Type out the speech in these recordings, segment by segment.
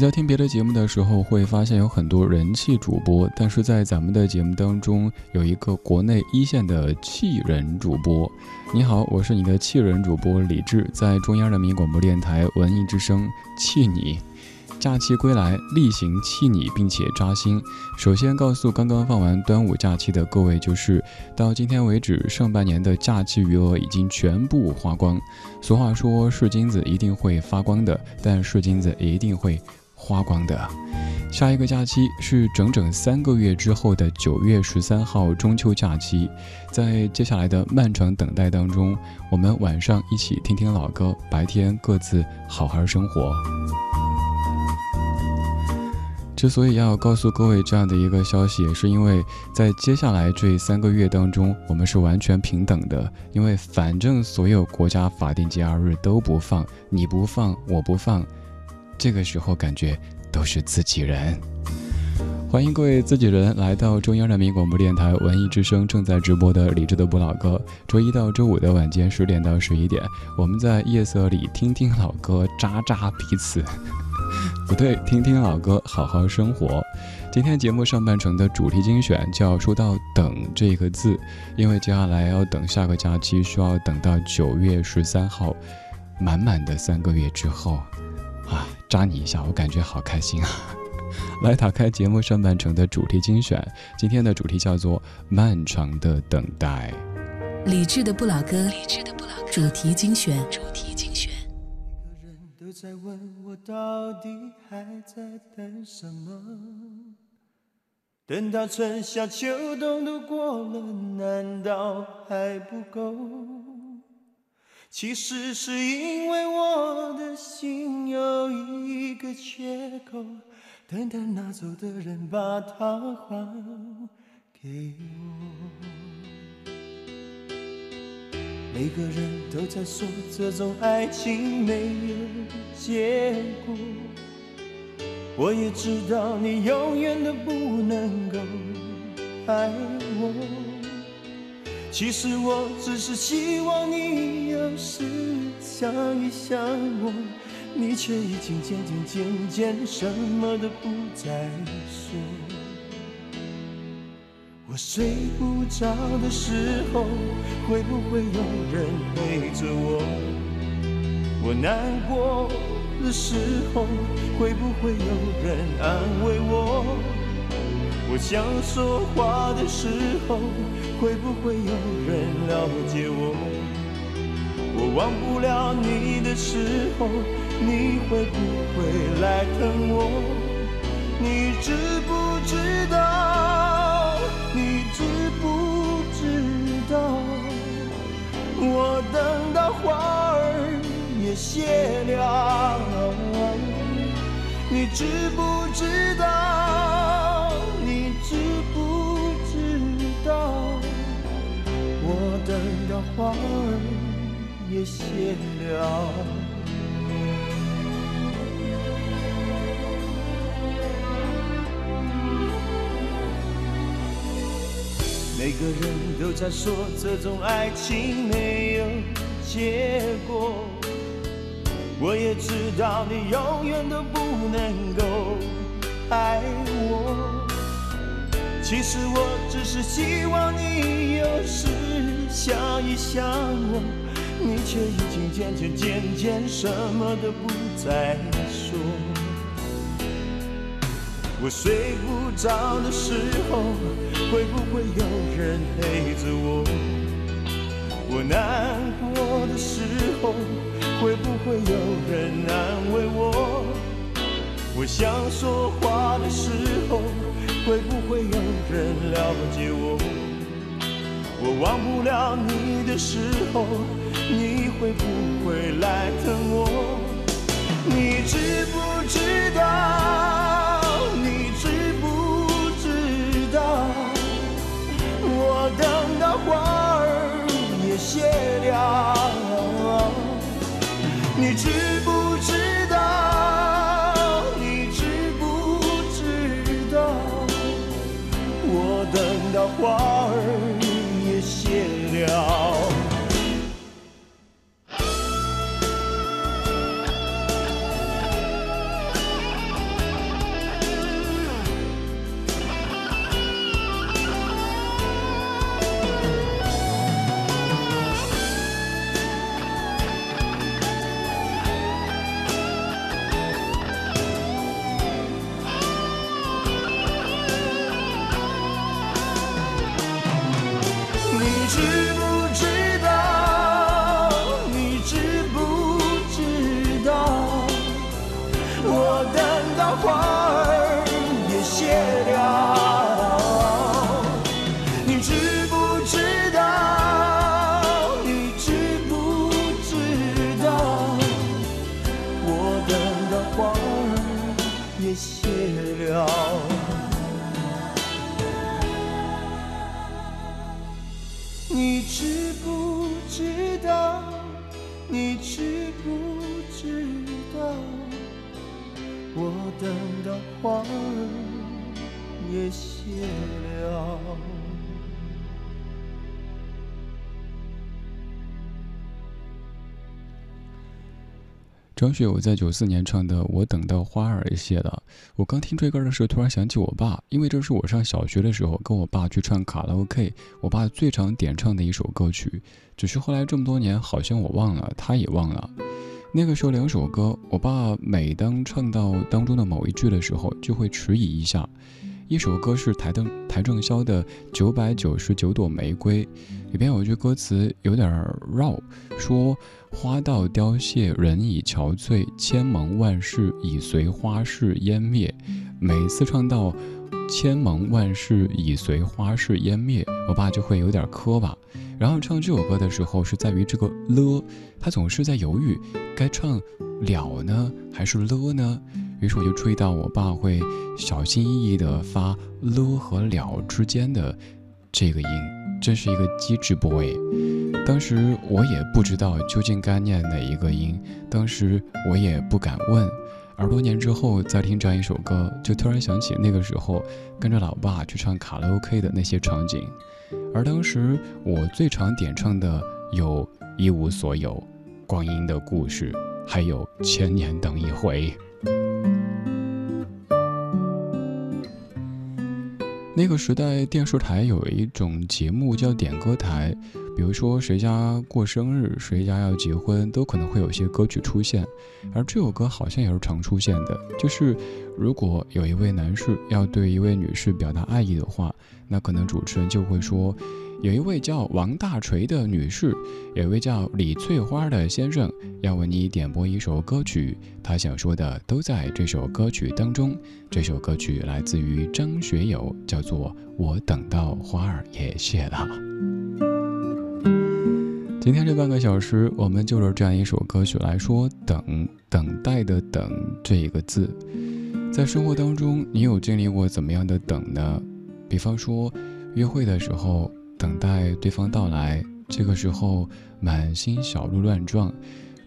在听别的节目的时候，会发现有很多人气主播，但是在咱们的节目当中，有一个国内一线的气人主播。你好，我是你的气人主播李志，在中央人民广播电台文艺之声气你。假期归来，例行气你，并且扎心。首先告诉刚刚放完端午假期的各位，就是到今天为止，上半年的假期余额已经全部花光。俗话说，是金子一定会发光的，但是金子一定会。花光的，下一个假期是整整三个月之后的九月十三号中秋假期，在接下来的漫长等待当中，我们晚上一起听听老歌，白天各自好好生活。之所以要告诉各位这样的一个消息，是因为在接下来这三个月当中，我们是完全平等的，因为反正所有国家法定节假日都不放，你不放，我不放。这个时候感觉都是自己人，欢迎各位自己人来到中央人民广播电台文艺之声正在直播的理智的不老歌。周一到周五的晚间十点到十一点，我们在夜色里听听老歌，扎扎彼此。不对，听听老歌，好好生活。今天节目上半程的主题精选就要说到“等”这个字，因为接下来要等下个假期，需要等到九月十三号，满满的三个月之后。啊，扎你一下，我感觉好开心啊！来打开节目上半程的主题精选，今天的主题叫做“漫长的等待”。理智的不老歌，理智的不老歌，主题精选，主题精选。每个人都在问我，到底还在等什么？等到春夏秋冬都过了，难道还不够？其实是因为我的心有一个缺口，等待拿走的人把它还给我。每个人都在说这种爱情没有结果，我也知道你永远都不能够爱我。其实我只是希望你有时想一想我，你却已经渐渐渐渐什么都不再说。我睡不着的时候，会不会有人陪着我？我难过的时候，会不会有人安慰我？我想说话的时候。会不会有人了解我？我忘不了你的时候，你会不会来疼我？你知不知道？你知不知道？我等到花儿也谢了，你知不知道？等到花儿也谢了，每个人都在说这种爱情没有结果，我也知道你永远都不能够爱我。其实我只是希望你有时想一想我，你却已经渐渐渐渐什么都不再说。我睡不着的时候，会不会有人陪着我？我难过的时候，会不会有人安慰我？我想说话的时候，会不会有人了解我？我忘不了你的时候，你会不会来疼我？你知不知道？你知不知道？我等到花儿也谢了，你知不知道？你知不知道？我等到花花儿也谢了张学友在九四年唱的《我等到花儿谢了》，我刚听这歌的时候，突然想起我爸，因为这是我上小学的时候跟我爸去唱卡拉 OK，我爸最常点唱的一首歌曲。只是后来这么多年，好像我忘了，他也忘了。那个时候两首歌，我爸每当唱到当中的某一句的时候，就会迟疑一下。一首歌是台灯台正宵的《九百九十九朵玫瑰》，里边有一句歌词有点绕，说。花到凋谢，人已憔悴，千盟万誓已随花事湮灭。每次唱到“千盟万誓已随花事湮灭”，我爸就会有点磕巴。然后唱这首歌的时候，是在于这个了，他总是在犹豫，该唱了呢还是了呢？于是我就注意到，我爸会小心翼翼地发了和了之间的这个音，真是一个机智 boy。当时我也不知道究竟该念哪一个音，当时我也不敢问，而多年之后再听这样一首歌，就突然想起那个时候跟着老爸去唱卡拉 OK 的那些场景，而当时我最常点唱的有一无所有、光阴的故事，还有千年等一回。那个时代电视台有一种节目叫点歌台。比如说谁家过生日，谁家要结婚，都可能会有些歌曲出现，而这首歌好像也是常出现的。就是如果有一位男士要对一位女士表达爱意的话，那可能主持人就会说，有一位叫王大锤的女士，有一位叫李翠花的先生要为你点播一首歌曲，他想说的都在这首歌曲当中。这首歌曲来自于张学友，叫做《我等到花儿也谢了》。今天这半个小时，我们就是这样一首歌曲来说“等”，等待的“等”这一个字。在生活当中，你有经历过怎么样的等呢？比方说，约会的时候等待对方到来，这个时候满心小鹿乱撞，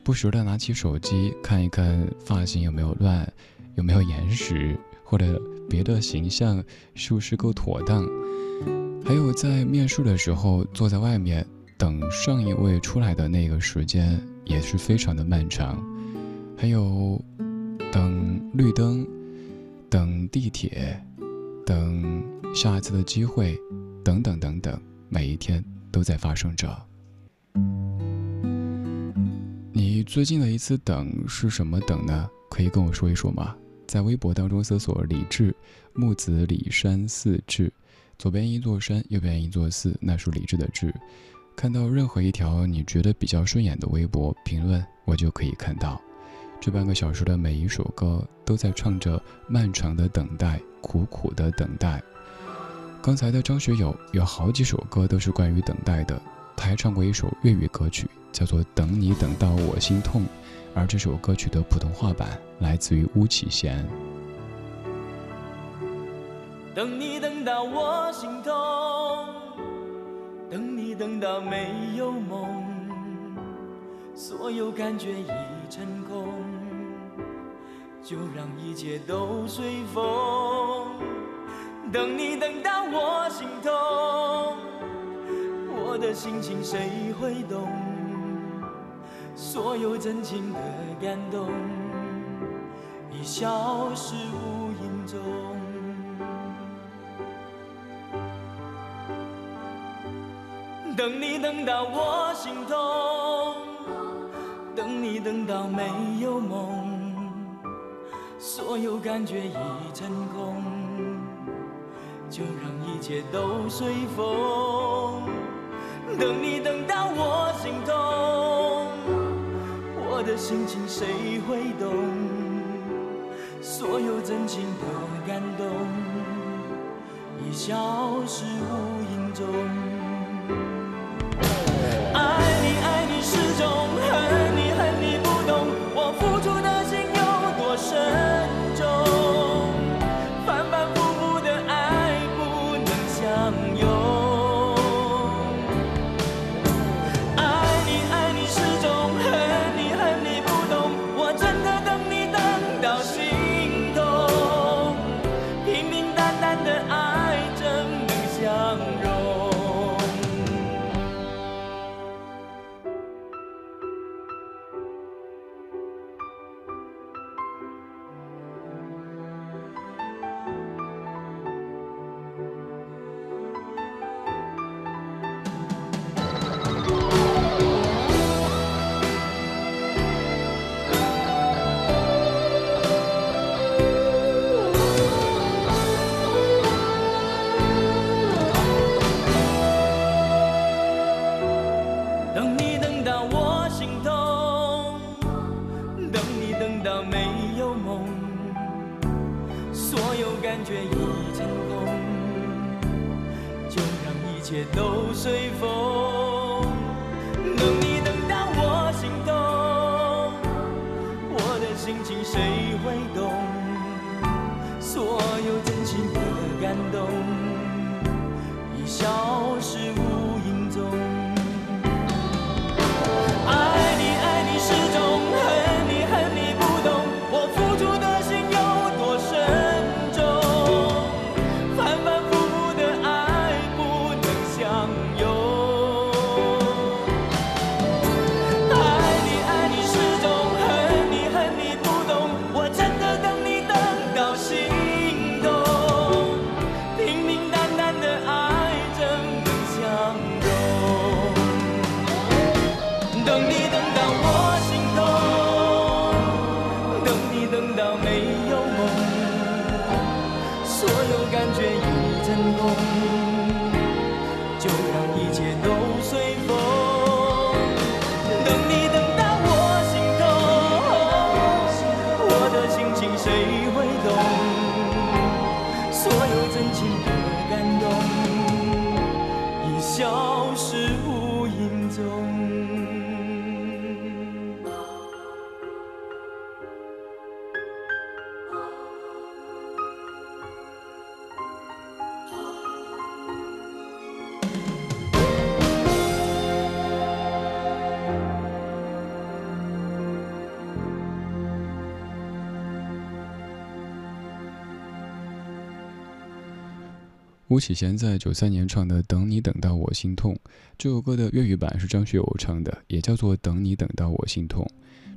不时的拿起手机看一看发型有没有乱，有没有延时，或者别的形象是不是够妥当。还有在面试的时候，坐在外面。等上一位出来的那个时间也是非常的漫长，还有等绿灯、等地铁、等下一次的机会，等等等等，每一天都在发生着。你最近的一次等是什么等呢？可以跟我说一说吗？在微博当中搜索“李志木子李山寺志”，左边一座山，右边一座寺，那是李志的志。看到任何一条你觉得比较顺眼的微博评论，我就可以看到。这半个小时的每一首歌都在唱着漫长的等待，苦苦的等待。刚才的张学友有好几首歌都是关于等待的，他还唱过一首粤语歌曲，叫做《等你等到我心痛》，而这首歌曲的普通话版来自于巫启贤。等你等到我心痛，等你等到没有梦，所有感觉已成空，就让一切都随风。等你等到我心痛，我的心情谁会懂？所有真情的感动已消失无影踪。等你等到我心痛，等你等到没有梦，所有感觉已成空。就让一切都随风，等你等到我心痛，我的心情谁会懂？所有真情的感动已消失无影踪。吴启贤在九三年唱的《等你等到我心痛》这首歌的粤语版是张学友唱的，也叫做《等你等到我心痛》。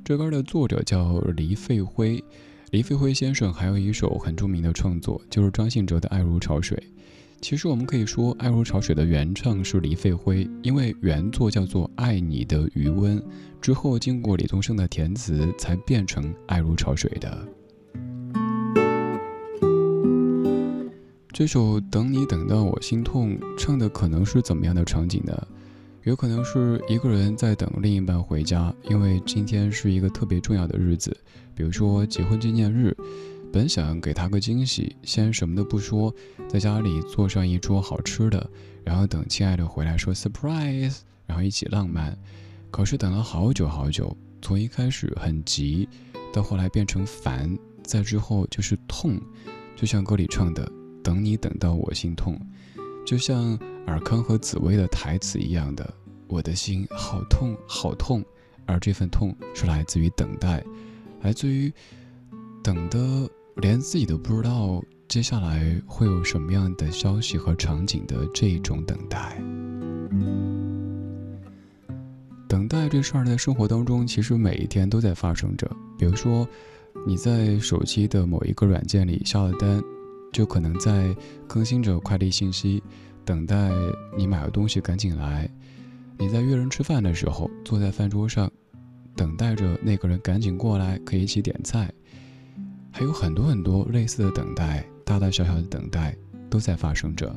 这歌的作者叫黎费辉，黎费辉先生还有一首很著名的创作，就是张信哲的《爱如潮水》。其实我们可以说，《爱如潮水》的原唱是黎费辉，因为原作叫做《爱你的余温》，之后经过李宗盛的填词，才变成《爱如潮水》的。这首《等你等到我心痛》唱的可能是怎么样的场景呢？有可能是一个人在等另一半回家，因为今天是一个特别重要的日子，比如说结婚纪念日。本想给他个惊喜，先什么都不说，在家里做上一桌好吃的，然后等亲爱的回来说 surprise，然后一起浪漫。可是等了好久好久，从一开始很急，到后来变成烦，再之后就是痛，就像歌里唱的“等你等到我心痛”，就像尔康和紫薇的台词一样的，我的心好痛好痛，而这份痛是来自于等待，来自于等的。连自己都不知道接下来会有什么样的消息和场景的这种等待，等待这事儿在生活当中其实每一天都在发生着。比如说，你在手机的某一个软件里下了单，就可能在更新着快递信息，等待你买的东西赶紧来；你在约人吃饭的时候，坐在饭桌上，等待着那个人赶紧过来，可以一起点菜。还有很多很多类似的等待，大大小小的等待都在发生着。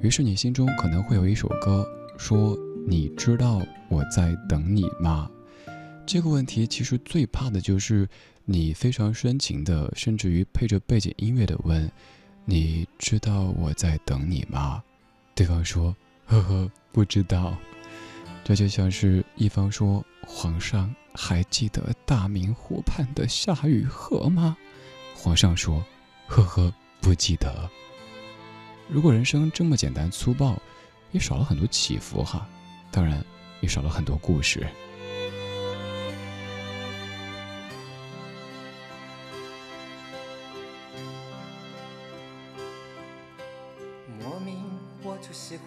于是你心中可能会有一首歌，说：“你知道我在等你吗？”这个问题其实最怕的就是你非常深情的，甚至于配着背景音乐的问：“你知道我在等你吗？”对方说：“呵呵，不知道。”这就像是一方说：“皇上还记得大明湖畔的夏雨荷吗？”皇上说：“呵呵，不记得。如果人生这么简单粗暴，也少了很多起伏哈，当然也少了很多故事。”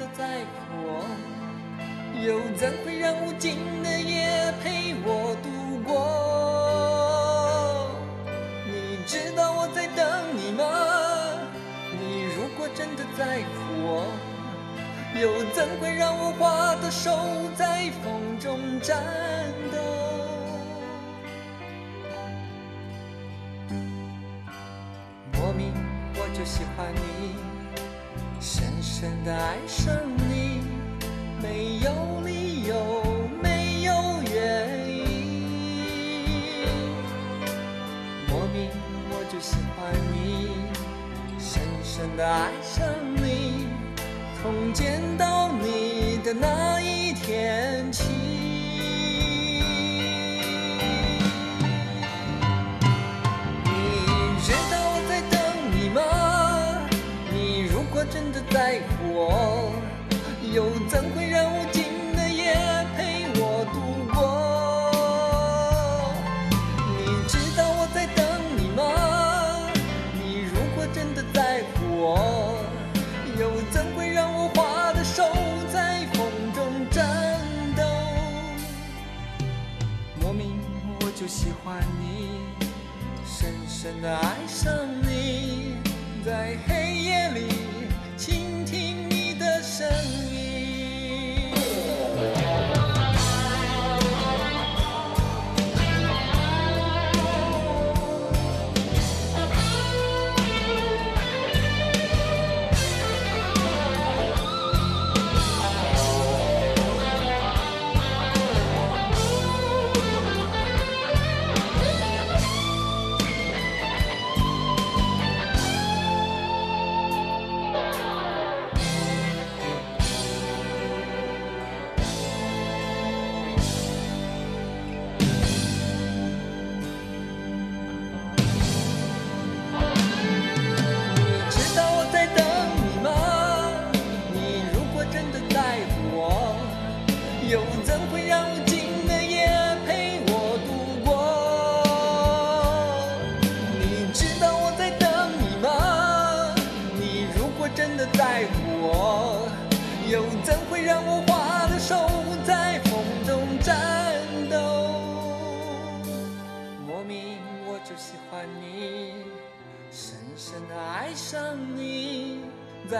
的在乎我，又怎会让无尽的夜陪我度过？你知道我在等你吗？你如果真的在乎我，又怎会让我花的手在风中颤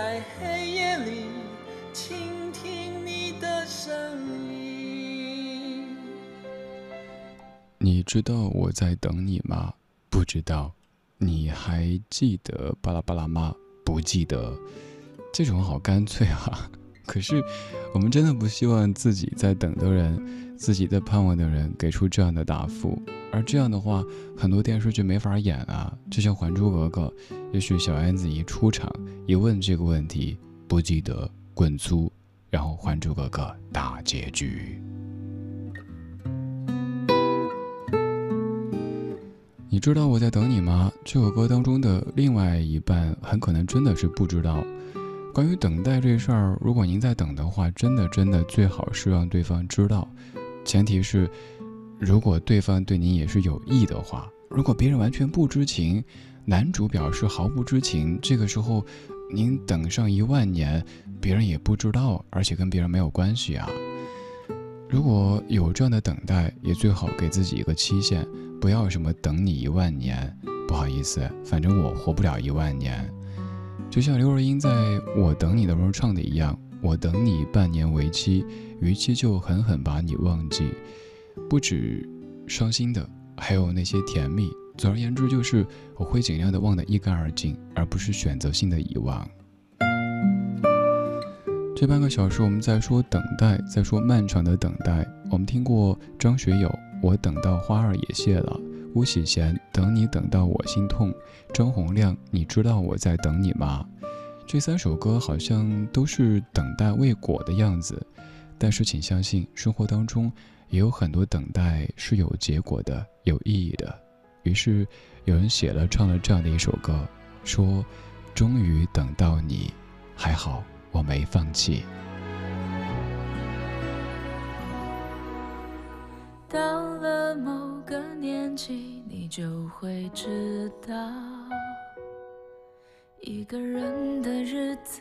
在黑夜里倾听你的声音。你知道我在等你吗？不知道。你还记得巴拉巴拉吗？不记得。这种好干脆啊！可是，我们真的不希望自己在等的人、自己在盼望的人给出这样的答复。而这样的话，很多电视剧没法演啊。就像《还珠格格》，也许小燕子一出场，一问这个问题，不记得，滚粗，然后《还珠格格》大结局。你知道我在等你吗？这首歌当中的另外一半很可能真的是不知道。关于等待这事儿，如果您在等的话，真的真的最好是让对方知道，前提是，如果对方对您也是有意的话。如果别人完全不知情，男主表示毫不知情，这个时候您等上一万年，别人也不知道，而且跟别人没有关系啊。如果有这样的等待，也最好给自己一个期限。不要什么等你一万年，不好意思，反正我活不了一万年。就像刘若英在我等你的时候唱的一样，我等你半年为期，逾期就狠狠把你忘记。不止伤心的，还有那些甜蜜。总而言之，就是我会尽量的忘得一干二净，而不是选择性的遗忘。这半个小时我们在说等待，在说漫长的等待。我们听过张学友。我等到花儿也谢了，巫启贤等你等到我心痛，张洪亮你知道我在等你吗？这三首歌好像都是等待未果的样子，但是请相信，生活当中也有很多等待是有结果的、有意义的。于是有人写了唱了这样的一首歌，说：终于等到你，还好我没放弃。到了某个年纪，你就会知道，一个人的日子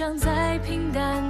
想在平淡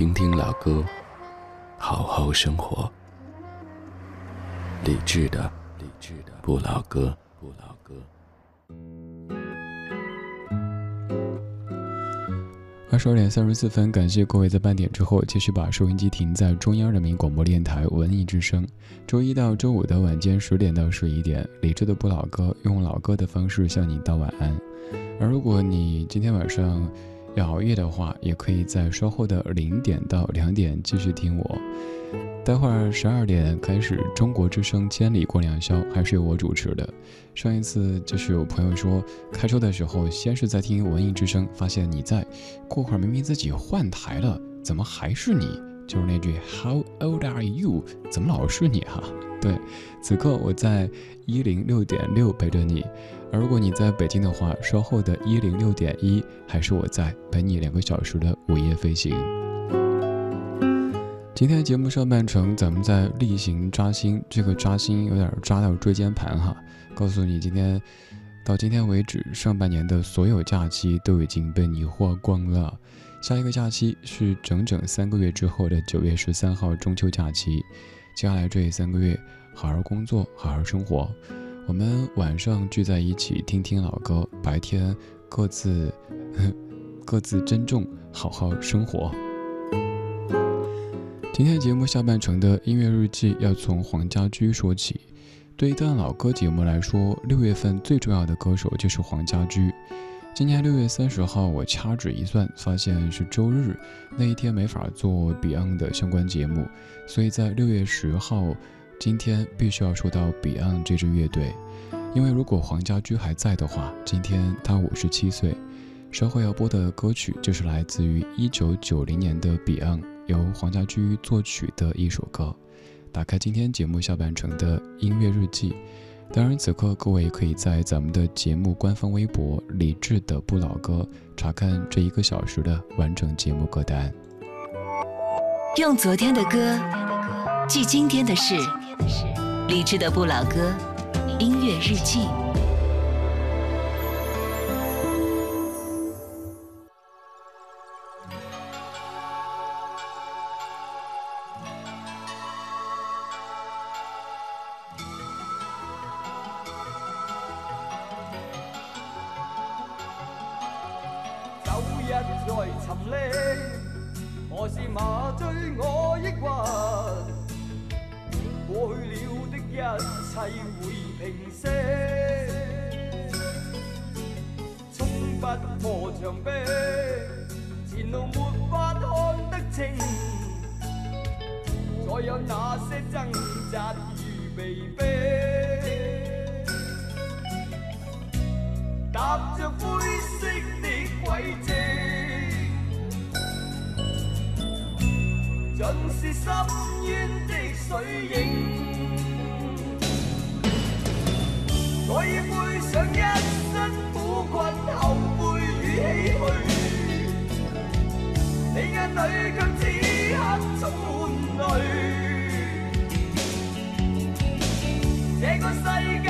听听老歌，好好生活。理智的，理智的不老歌，不老歌。二十二点三十四分，感谢各位在半点之后继续把收音机停在中央人民广播电台文艺之声。周一到周五的晚间十点到十一点，理智的不老歌用老歌的方式向你道晚安。而如果你今天晚上要熬夜的话，也可以在稍后的零点到两点继续听我。待会儿十二点开始，《中国之声千里过良宵》还是由我主持的。上一次就是有朋友说，开车的时候先是在听《文艺之声》，发现你在，过会儿明明自己换台了，怎么还是你？就是那句 How old are you？怎么老是你哈？对，此刻我在一零六点六陪着你。而如果你在北京的话，稍后的一零六点一还是我在陪你两个小时的午夜飞行。今天节目上半程，咱们在例行扎心，这个扎心有点扎到椎间盘哈。告诉你，今天到今天为止，上半年的所有假期都已经被你花光了。下一个假期是整整三个月之后的九月十三号中秋假期。接下来这三个月，好好工作，好好生活。我们晚上聚在一起听听老歌，白天各自 各自珍重，好好生活。今天节目下半程的音乐日记要从黄家驹说起。对一段老歌节目来说，六月份最重要的歌手就是黄家驹。今年六月三十号，我掐指一算，发现是周日，那一天没法做 Beyond 的相关节目，所以在六月十号，今天必须要说到 Beyond 这支乐队。因为如果黄家驹还在的话，今天他五十七岁。稍后要播的歌曲就是来自于一九九零年的 Beyond。由黄家驹作曲的一首歌，打开今天节目下半程的音乐日记。当然，此刻各位可以在咱们的节目官方微博“理智的不老歌”查看这一个小时的完整节目歌单。用昨天的歌记今天的事，理智的不老歌音乐日记。切会平息，冲不破墙壁，前路没法看得清，再有那些挣扎与被逼，踏着灰色的轨迹，尽是深渊的水影。我已背上一身苦困后悔与唏嘘你眼里却此刻充满泪。这个世界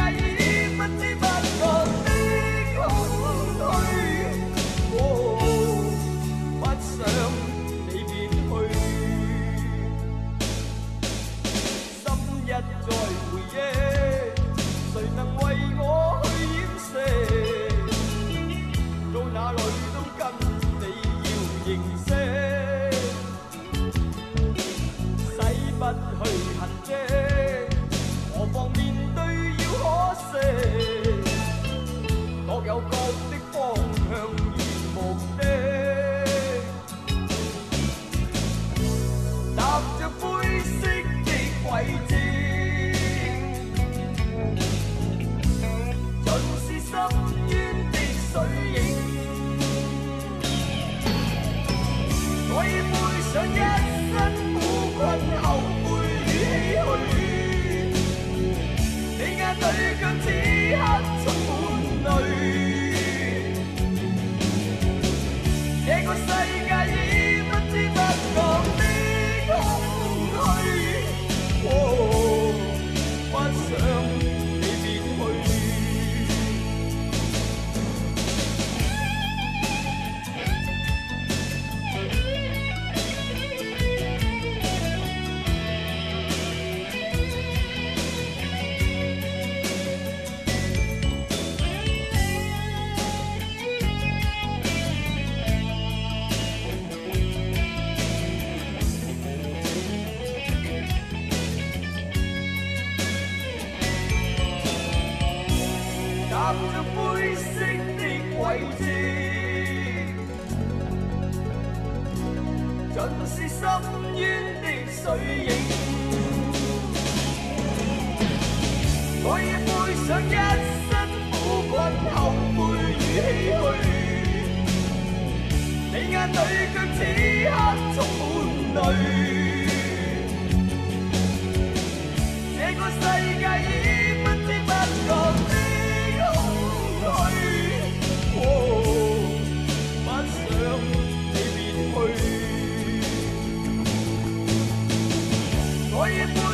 我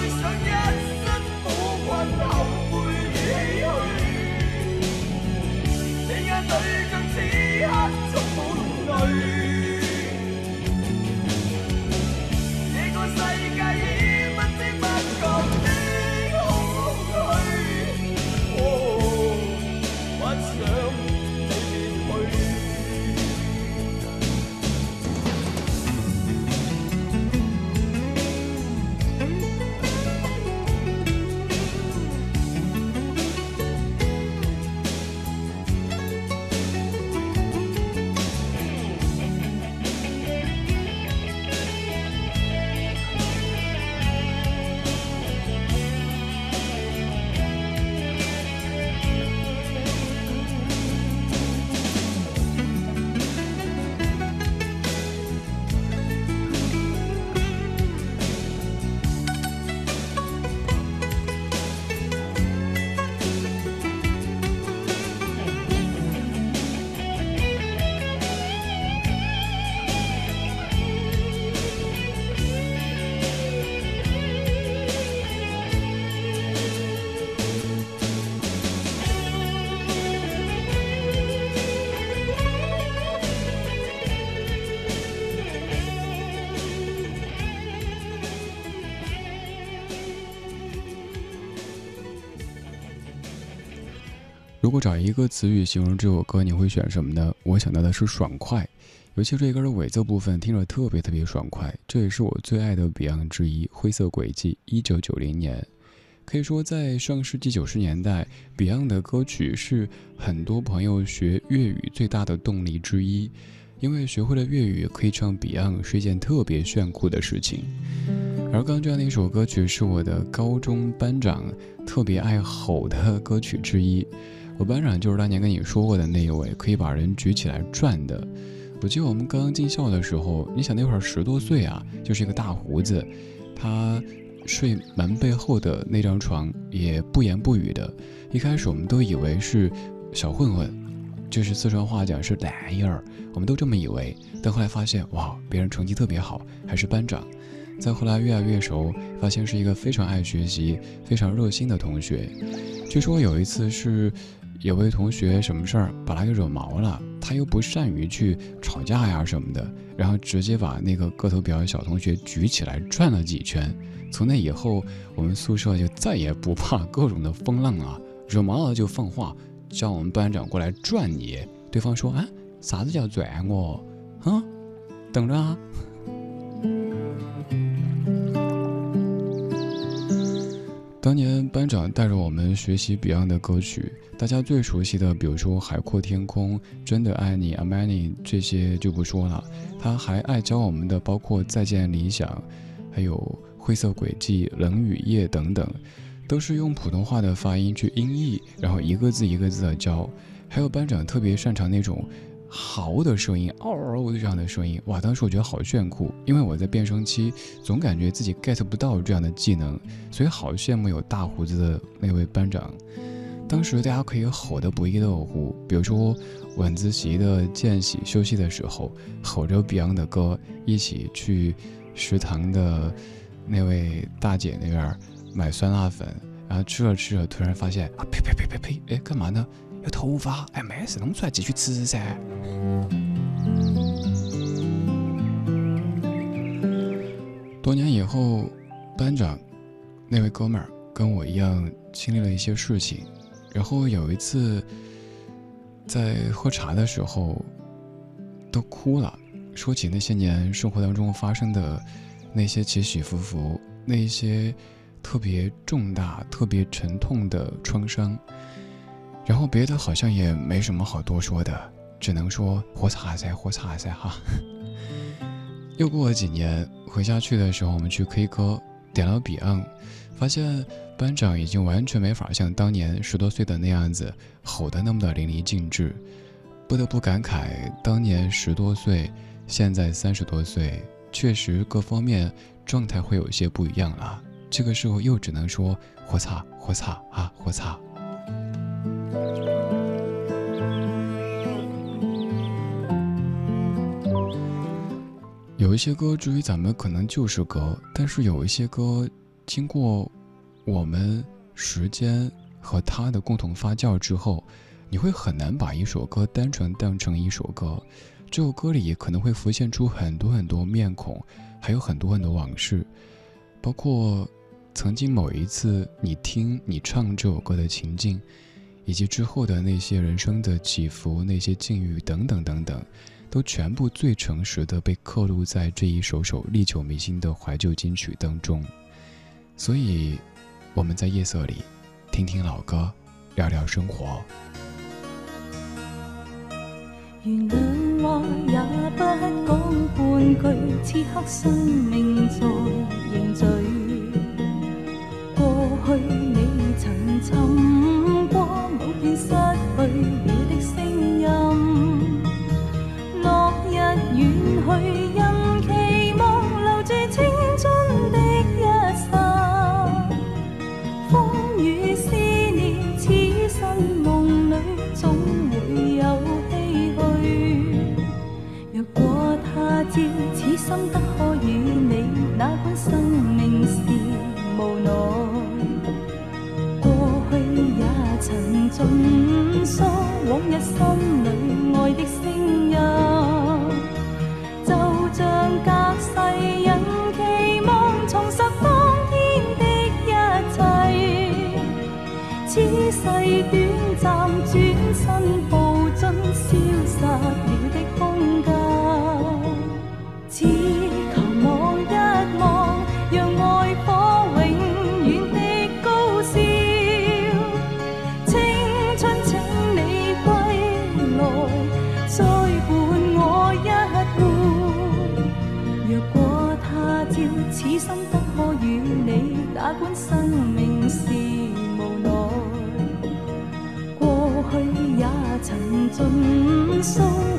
如果找一个词语形容这首歌，你会选什么呢？我想到的是爽快，尤其这歌的尾奏部分听着特别特别爽快，这也是我最爱的 Beyond 之一。灰色轨迹，一九九零年，可以说在上世纪九十年代，Beyond 的歌曲是很多朋友学粤语最大的动力之一，因为学会了粤语可以唱 Beyond 是一件特别炫酷的事情。而刚这样的一首歌曲是我的高中班长特别爱吼的歌曲之一。我班长就是当年跟你说过的那一位，可以把人举起来转的。我记得我们刚刚进校的时候，你想那会儿十多岁啊，就是一个大胡子，他睡门背后的那张床，也不言不语的。一开始我们都以为是小混混，就是四川话讲是懒人儿，我们都这么以为。但后来发现，哇，别人成绩特别好，还是班长。再后来越来越熟，发现是一个非常爱学习、非常热心的同学。据说有一次是。有位同学什么事儿把他给惹毛了，他又不善于去吵架呀什么的，然后直接把那个个头比较小同学举起来转了几圈。从那以后，我们宿舍就再也不怕各种的风浪啊，惹毛了就放话，叫我们班长过来转你。对方说啊，啥子叫转我？啊，等着啊。当年班长带着我们学习 Beyond 的歌曲，大家最熟悉的，比如说《海阔天空》《真的爱你》《Amani》这些就不说了，他还爱教我们的包括《再见理想》，还有《灰色轨迹》《冷雨夜》等等，都是用普通话的发音去音译，然后一个字一个字的教。还有班长特别擅长那种。嚎的声音，嗷嗷的这样的声音，哇！当时我觉得好炫酷，因为我在变声期总感觉自己 get 不到这样的技能，所以好羡慕有大胡子的那位班长。当时大家可以吼得不亦乐乎，比如说晚自习的间隙休息的时候，吼着 Beyond 的歌，一起去食堂的那位大姐那边买酸辣粉，然后吃着吃着，突然发现啊呸呸呸呸呸，哎，干嘛呢？有头发，哎，没事，弄出来继续吃噻。多年以后，班长那位哥们儿跟我一样经历了一些事情，然后有一次在喝茶的时候都哭了，说起那些年生活当中发生的那些起起伏伏，那一些特别重大、特别沉痛的创伤。然后别的好像也没什么好多说的，只能说活擦噻，活擦噻哈。又过了几年，回家去的时候，我们去 K 歌，点了 Beyond，发现班长已经完全没法像当年十多岁的那样子吼得那么的淋漓尽致，不得不感慨，当年十多岁，现在三十多岁，确实各方面状态会有些不一样了。这个时候又只能说活擦，活擦啊，活擦。有一些歌，至于咱们可能就是歌，但是有一些歌，经过我们时间和它的共同发酵之后，你会很难把一首歌单纯当成一首歌。这首歌里可能会浮现出很多很多面孔，还有很多很多往事，包括曾经某一次你听你唱这首歌的情境，以及之后的那些人生的起伏、那些境遇等等等等。都全部最诚实的被刻录在这一首首历久弥新的怀旧金曲当中，所以我们在夜色里听听老歌，聊聊生活。原谅我也不讲半句，此刻生命在凝聚。过去你曾好比失去你的声音。落日远去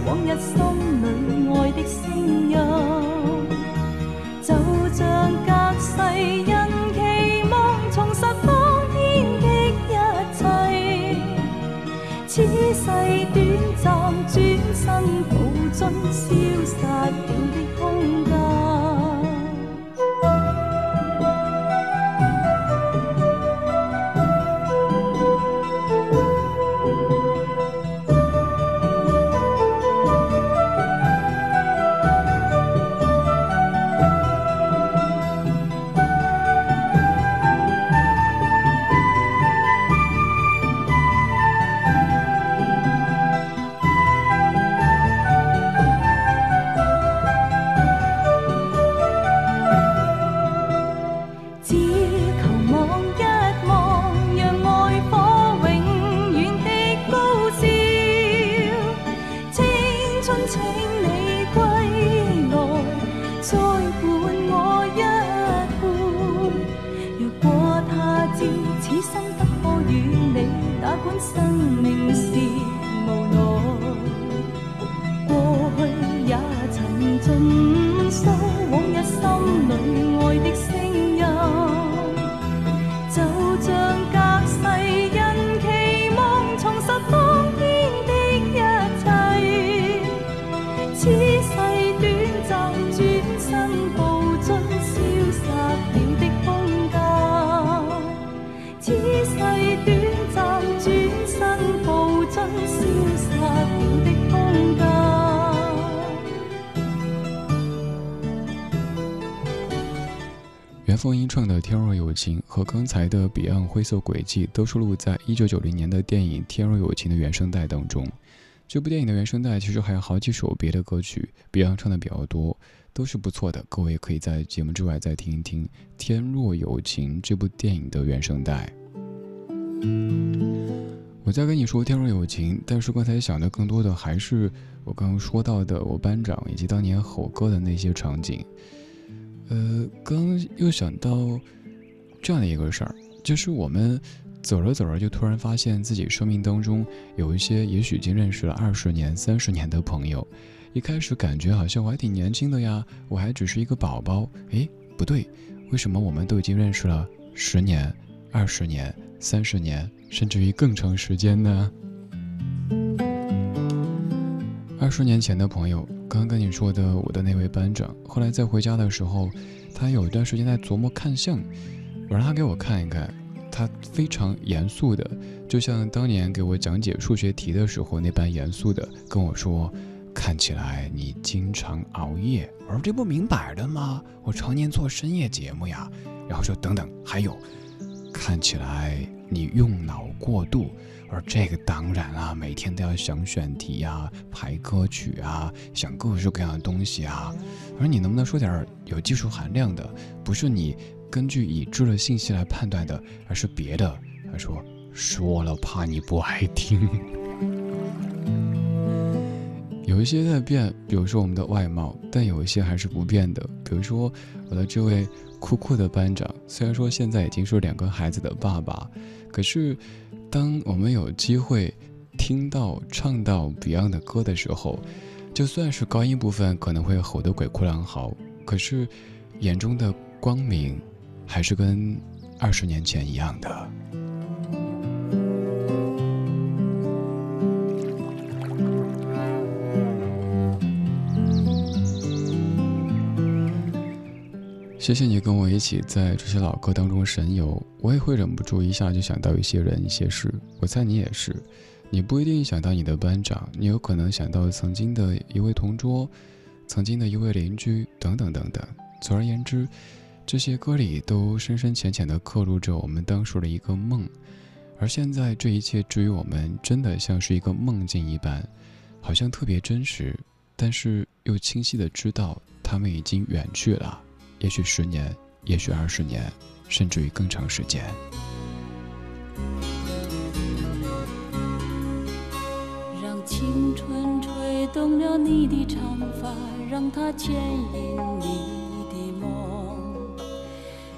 往日心和刚才的《彼岸灰色轨迹》都收录在1990年的电影《天若有情》的原声带当中。这部电影的原声带其实还有好几首别的歌曲，Beyond 唱的比较多，都是不错的。各位可以在节目之外再听一听《天若有情》这部电影的原声带。我在跟你说天若有情，但是刚才想的更多的还是我刚刚说到的我班长以及当年吼歌的那些场景。呃，刚又想到这样的一个事儿，就是我们走着走着就突然发现自己生命当中有一些也许已经认识了二十年、三十年的朋友，一开始感觉好像我还挺年轻的呀，我还只是一个宝宝。诶，不对，为什么我们都已经认识了十年、二十年、三十年，甚至于更长时间呢？二十年前的朋友。刚刚跟你说的我的那位班长，后来在回家的时候，他有一段时间在琢磨看相，我让他给我看一看，他非常严肃的，就像当年给我讲解数学题的时候那般严肃的跟我说，看起来你经常熬夜，我说这不明摆着吗？我常年做深夜节目呀，然后说等等，还有，看起来你用脑过度。而这个当然啊，每天都要想选题呀，排歌曲啊，想各式各样的东西啊。而你能不能说点有技术含量的？不是你根据已知的信息来判断的，而是别的。他说说了怕你不爱听。有一些在变，比如说我们的外貌，但有一些还是不变的。比如说我的这位酷酷的班长，虽然说现在已经是两个孩子的爸爸，可是。当我们有机会听到唱到 Beyond 的歌的时候，就算是高音部分可能会吼得鬼哭狼嚎，可是眼中的光明还是跟二十年前一样的。谢谢你跟我一起在这些老歌当中神游，我也会忍不住一下就想到一些人、一些事。我猜你也是，你不一定想到你的班长，你有可能想到曾经的一位同桌、曾经的一位邻居等等等等。总而言之，这些歌里都深深浅浅地刻录着我们当初的一个梦，而现在这一切至于我们，真的像是一个梦境一般，好像特别真实，但是又清晰地知道他们已经远去了。也许十年，也许二十年，甚至于更长时间。让青春吹动了你的长发，让它牵引你。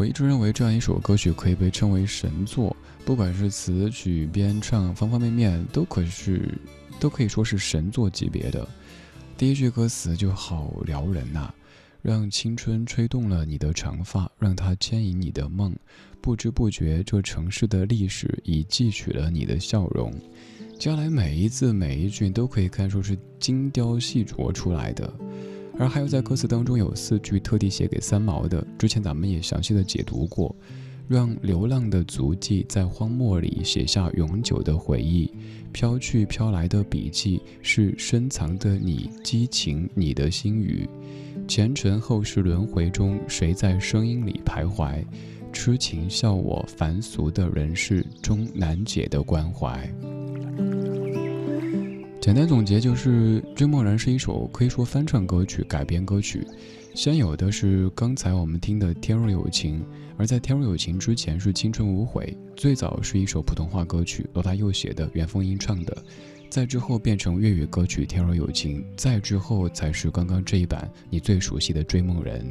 我一直认为这样一首歌曲可以被称为神作，不管是词曲编唱方方面面，都可是都可以说是神作级别的。第一句歌词就好撩人呐、让青春吹动了你的长发，让它牵引你的梦。不知不觉，这城市的历史已记取了你的笑容。接下来每一字每一句都可以看出是精雕细琢出来的。而还有在歌词当中有四句特地写给三毛的，之前咱们也详细的解读过。让流浪的足迹在荒漠里写下永久的回忆，飘去飘来的笔记是深藏的你激情，你的心语。前尘后世轮回中，谁在声音里徘徊？痴情笑我凡俗的人世中难解的关怀。简单总结就是，《追梦人》是一首可以说翻唱歌曲、改编歌曲。先有的是刚才我们听的《天若有情》，而在《天若有情》之前是《青春无悔》，最早是一首普通话歌曲，罗大佑写的，袁凤英唱的。再之后变成粤语歌曲《天若有情》，再之后才是刚刚这一版你最熟悉的《追梦人》。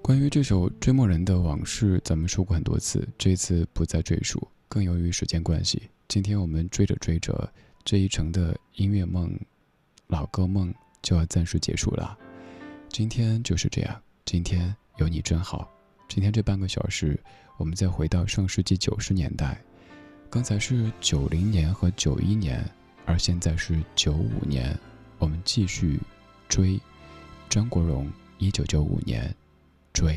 关于这首《追梦人》的往事，咱们说过很多次，这次不再赘述。更由于时间关系，今天我们追着追着这一程的音乐梦、老歌梦就要暂时结束了。今天就是这样，今天有你真好。今天这半个小时，我们再回到上世纪九十年代，刚才是九零年和九一年，而现在是九五年，我们继续追张国荣一九九五年追。